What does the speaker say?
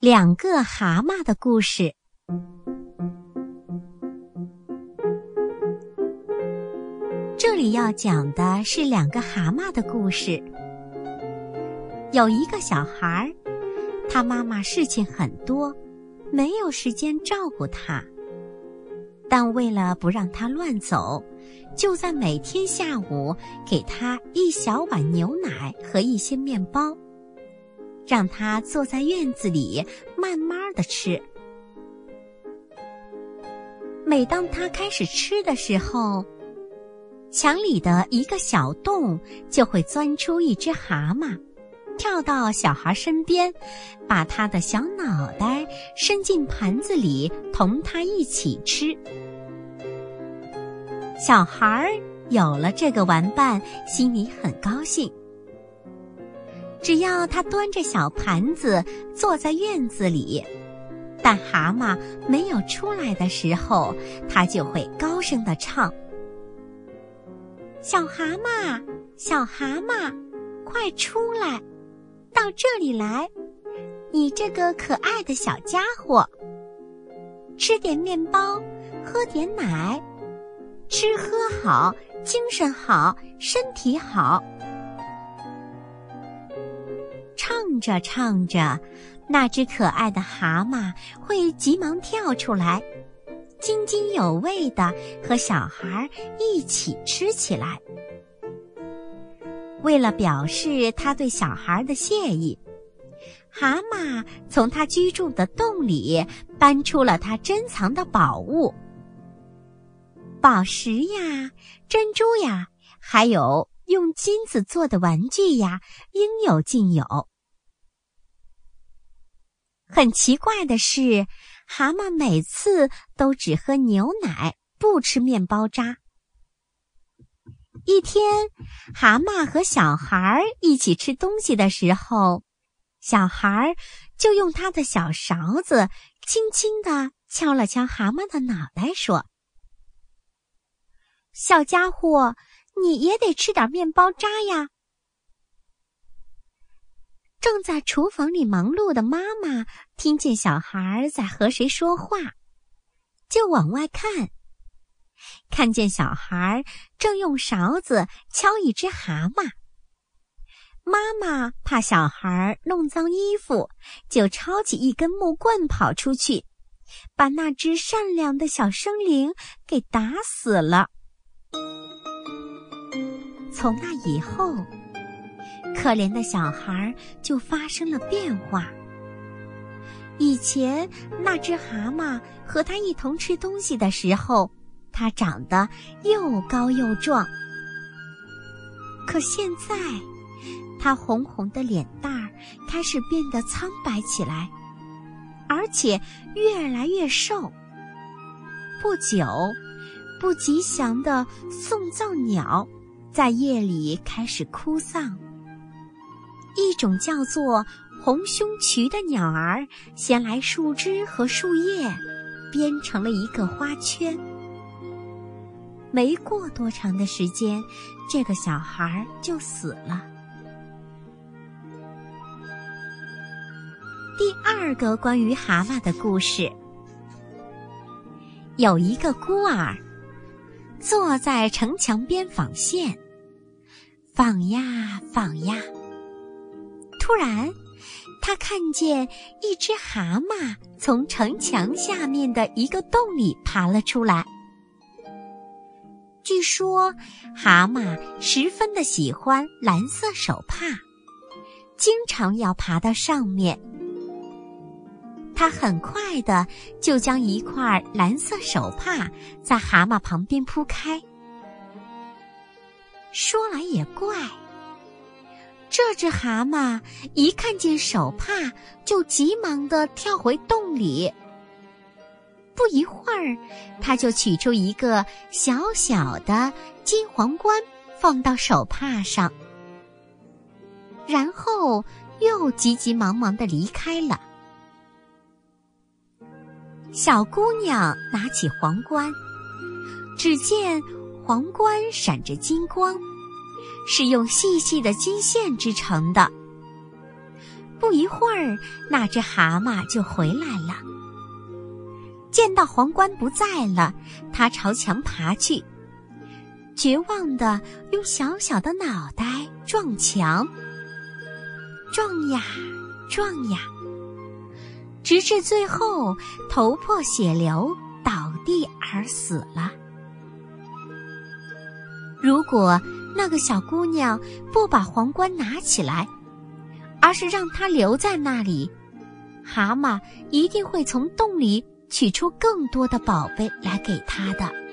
两个蛤蟆的故事。这里要讲的是两个蛤蟆的故事。有一个小孩儿，他妈妈事情很多，没有时间照顾他。但为了不让他乱走，就在每天下午给他一小碗牛奶和一些面包。让他坐在院子里慢慢的吃。每当他开始吃的时候，墙里的一个小洞就会钻出一只蛤蟆，跳到小孩身边，把他的小脑袋伸进盘子里，同他一起吃。小孩有了这个玩伴，心里很高兴。只要他端着小盘子坐在院子里，但蛤蟆没有出来的时候，他就会高声的唱：“小蛤蟆，小蛤蟆，快出来，到这里来，你这个可爱的小家伙，吃点面包，喝点奶，吃喝好，精神好，身体好。”唱着唱着，那只可爱的蛤蟆会急忙跳出来，津津有味的和小孩一起吃起来。为了表示他对小孩的谢意，蛤蟆从他居住的洞里搬出了他珍藏的宝物——宝石呀、珍珠呀，还有用金子做的玩具呀，应有尽有。很奇怪的是，蛤蟆每次都只喝牛奶，不吃面包渣。一天，蛤蟆和小孩一起吃东西的时候，小孩就用他的小勺子轻轻地敲了敲蛤蟆的脑袋，说：“小家伙，你也得吃点面包渣呀。”正在厨房里忙碌的妈妈听见小孩在和谁说话，就往外看，看见小孩正用勺子敲一只蛤蟆。妈妈怕小孩弄脏衣服，就抄起一根木棍跑出去，把那只善良的小生灵给打死了。从那以后。可怜的小孩就发生了变化。以前那只蛤蟆和他一同吃东西的时候，他长得又高又壮。可现在，他红红的脸蛋儿开始变得苍白起来，而且越来越瘦。不久，不吉祥的送葬鸟在夜里开始哭丧。一种叫做红胸渠的鸟儿衔来树枝和树叶，编成了一个花圈。没过多长的时间，这个小孩就死了。第二个关于蛤蟆的故事，有一个孤儿坐在城墙边纺线，纺呀纺呀。突然，他看见一只蛤蟆从城墙下面的一个洞里爬了出来。据说，蛤蟆十分的喜欢蓝色手帕，经常要爬到上面。他很快的就将一块蓝色手帕在蛤蟆旁边铺开。说来也怪。这只蛤蟆一看见手帕，就急忙的跳回洞里。不一会儿，他就取出一个小小的金皇冠，放到手帕上，然后又急急忙忙的离开了。小姑娘拿起皇冠，只见皇冠闪着金光。是用细细的金线织成的。不一会儿，那只蛤蟆就回来了。见到皇冠不在了，他朝墙爬去，绝望的用小小的脑袋撞墙，撞呀撞呀，直至最后头破血流倒地而死了。如果那个小姑娘不把皇冠拿起来，而是让它留在那里，蛤蟆一定会从洞里取出更多的宝贝来给她的。